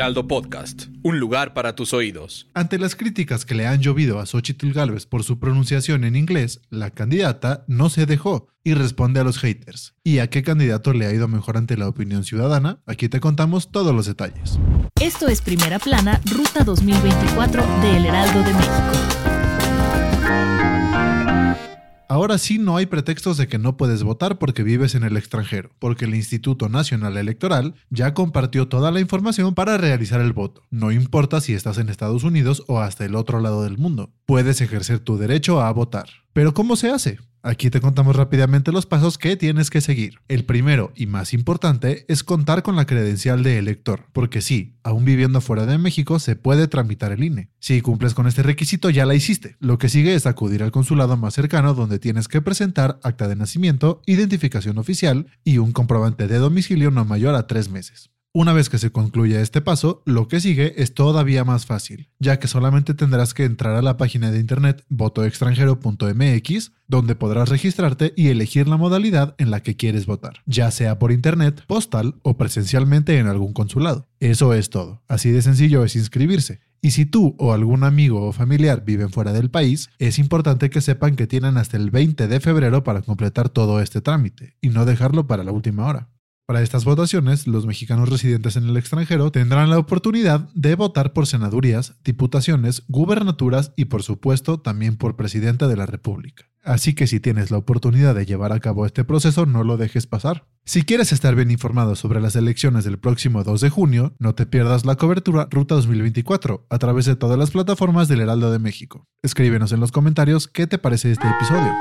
Heraldo Podcast, un lugar para tus oídos. Ante las críticas que le han llovido a Xochitl Galvez por su pronunciación en inglés, la candidata no se dejó y responde a los haters. ¿Y a qué candidato le ha ido mejor ante la opinión ciudadana? Aquí te contamos todos los detalles. Esto es Primera Plana, Ruta 2024 de El Heraldo de México. Ahora sí no hay pretextos de que no puedes votar porque vives en el extranjero, porque el Instituto Nacional Electoral ya compartió toda la información para realizar el voto. No importa si estás en Estados Unidos o hasta el otro lado del mundo, puedes ejercer tu derecho a votar. Pero ¿cómo se hace? Aquí te contamos rápidamente los pasos que tienes que seguir. El primero y más importante es contar con la credencial de elector, porque sí, aún viviendo fuera de México se puede tramitar el INE. Si cumples con este requisito ya la hiciste. Lo que sigue es acudir al consulado más cercano donde tienes que presentar acta de nacimiento, identificación oficial y un comprobante de domicilio no mayor a tres meses. Una vez que se concluya este paso, lo que sigue es todavía más fácil, ya que solamente tendrás que entrar a la página de internet votoextranjero.mx, donde podrás registrarte y elegir la modalidad en la que quieres votar, ya sea por internet, postal o presencialmente en algún consulado. Eso es todo. Así de sencillo es inscribirse. Y si tú o algún amigo o familiar viven fuera del país, es importante que sepan que tienen hasta el 20 de febrero para completar todo este trámite y no dejarlo para la última hora. Para estas votaciones, los mexicanos residentes en el extranjero tendrán la oportunidad de votar por senadurías, diputaciones, gubernaturas y por supuesto también por presidente de la República. Así que si tienes la oportunidad de llevar a cabo este proceso, no lo dejes pasar. Si quieres estar bien informado sobre las elecciones del próximo 2 de junio, no te pierdas la cobertura Ruta 2024 a través de todas las plataformas del Heraldo de México. Escríbenos en los comentarios qué te parece este episodio.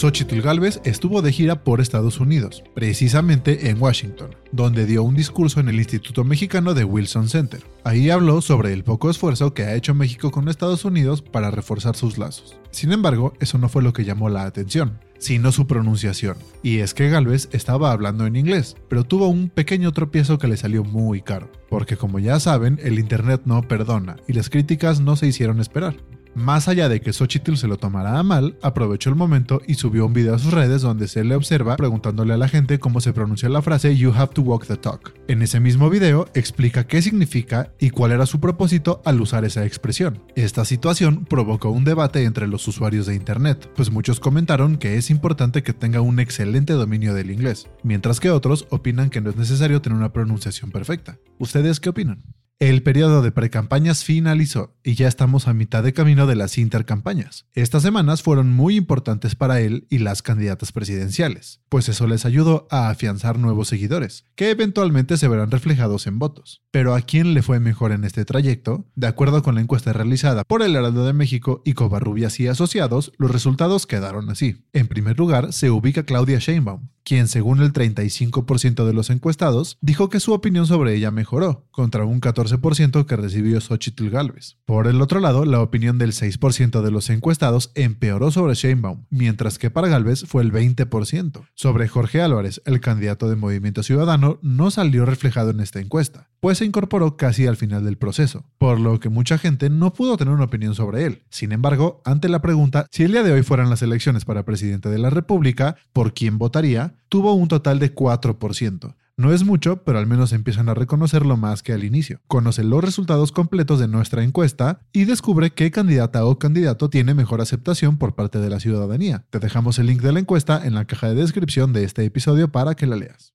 Xochitl Galvez estuvo de gira por Estados Unidos, precisamente en Washington, donde dio un discurso en el Instituto Mexicano de Wilson Center. Ahí habló sobre el poco esfuerzo que ha hecho México con Estados Unidos para reforzar sus lazos. Sin embargo, eso no fue lo que llamó la atención, sino su pronunciación. Y es que Galvez estaba hablando en inglés, pero tuvo un pequeño tropiezo que le salió muy caro, porque como ya saben, el Internet no perdona y las críticas no se hicieron esperar. Más allá de que Xochitl se lo tomara a mal, aprovechó el momento y subió un video a sus redes donde se le observa preguntándole a la gente cómo se pronuncia la frase You have to walk the talk. En ese mismo video explica qué significa y cuál era su propósito al usar esa expresión. Esta situación provocó un debate entre los usuarios de Internet, pues muchos comentaron que es importante que tenga un excelente dominio del inglés, mientras que otros opinan que no es necesario tener una pronunciación perfecta. ¿Ustedes qué opinan? El periodo de precampañas finalizó y ya estamos a mitad de camino de las intercampañas. Estas semanas fueron muy importantes para él y las candidatas presidenciales, pues eso les ayudó a afianzar nuevos seguidores, que eventualmente se verán reflejados en votos. Pero ¿a quién le fue mejor en este trayecto? De acuerdo con la encuesta realizada por el Heraldo de México y Covarrubias y Asociados, los resultados quedaron así. En primer lugar se ubica Claudia Sheinbaum, quien según el 35% de los encuestados dijo que su opinión sobre ella mejoró, contra un 14% que recibió Xochitl Galvez. Por el otro lado, la opinión del 6% de los encuestados empeoró sobre Sheinbaum, mientras que para Galvez fue el 20%. Sobre Jorge Álvarez, el candidato de Movimiento Ciudadano, no salió reflejado en esta encuesta, pues se incorporó casi al final del proceso, por lo que mucha gente no pudo tener una opinión sobre él. Sin embargo, ante la pregunta si el día de hoy fueran las elecciones para presidente de la República, ¿por quién votaría? tuvo un total de 4%. No es mucho, pero al menos empiezan a reconocerlo más que al inicio. Conoce los resultados completos de nuestra encuesta y descubre qué candidata o candidato tiene mejor aceptación por parte de la ciudadanía. Te dejamos el link de la encuesta en la caja de descripción de este episodio para que la leas.